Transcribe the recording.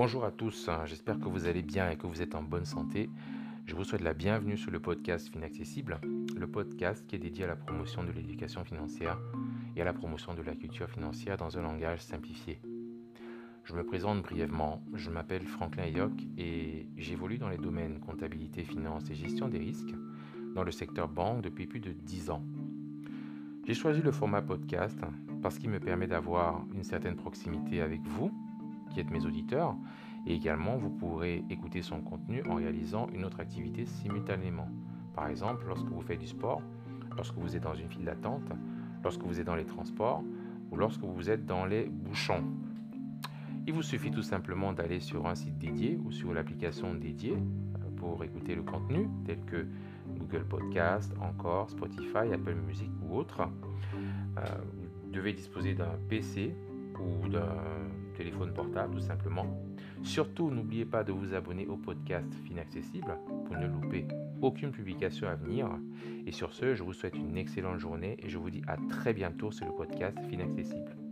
Bonjour à tous, j'espère que vous allez bien et que vous êtes en bonne santé. Je vous souhaite la bienvenue sur le podcast Finaccessible, le podcast qui est dédié à la promotion de l'éducation financière et à la promotion de la culture financière dans un langage simplifié. Je me présente brièvement, je m'appelle Franklin Ayok et j'évolue dans les domaines comptabilité, finance et gestion des risques dans le secteur banque depuis plus de 10 ans. J'ai choisi le format podcast parce qu'il me permet d'avoir une certaine proximité avec vous, qui êtes mes auditeurs, et également vous pourrez écouter son contenu en réalisant une autre activité simultanément. Par exemple, lorsque vous faites du sport, lorsque vous êtes dans une file d'attente, lorsque vous êtes dans les transports ou lorsque vous êtes dans les bouchons. Il vous suffit tout simplement d'aller sur un site dédié ou sur l'application dédiée euh, pour écouter le contenu tel que Google Podcast, encore Spotify, Apple Music ou autre. Euh, vous devez disposer d'un PC ou d'un téléphone portable tout simplement. Surtout, n'oubliez pas de vous abonner au podcast Finaccessible pour ne louper aucune publication à venir. Et sur ce, je vous souhaite une excellente journée et je vous dis à très bientôt sur le podcast Finaccessible.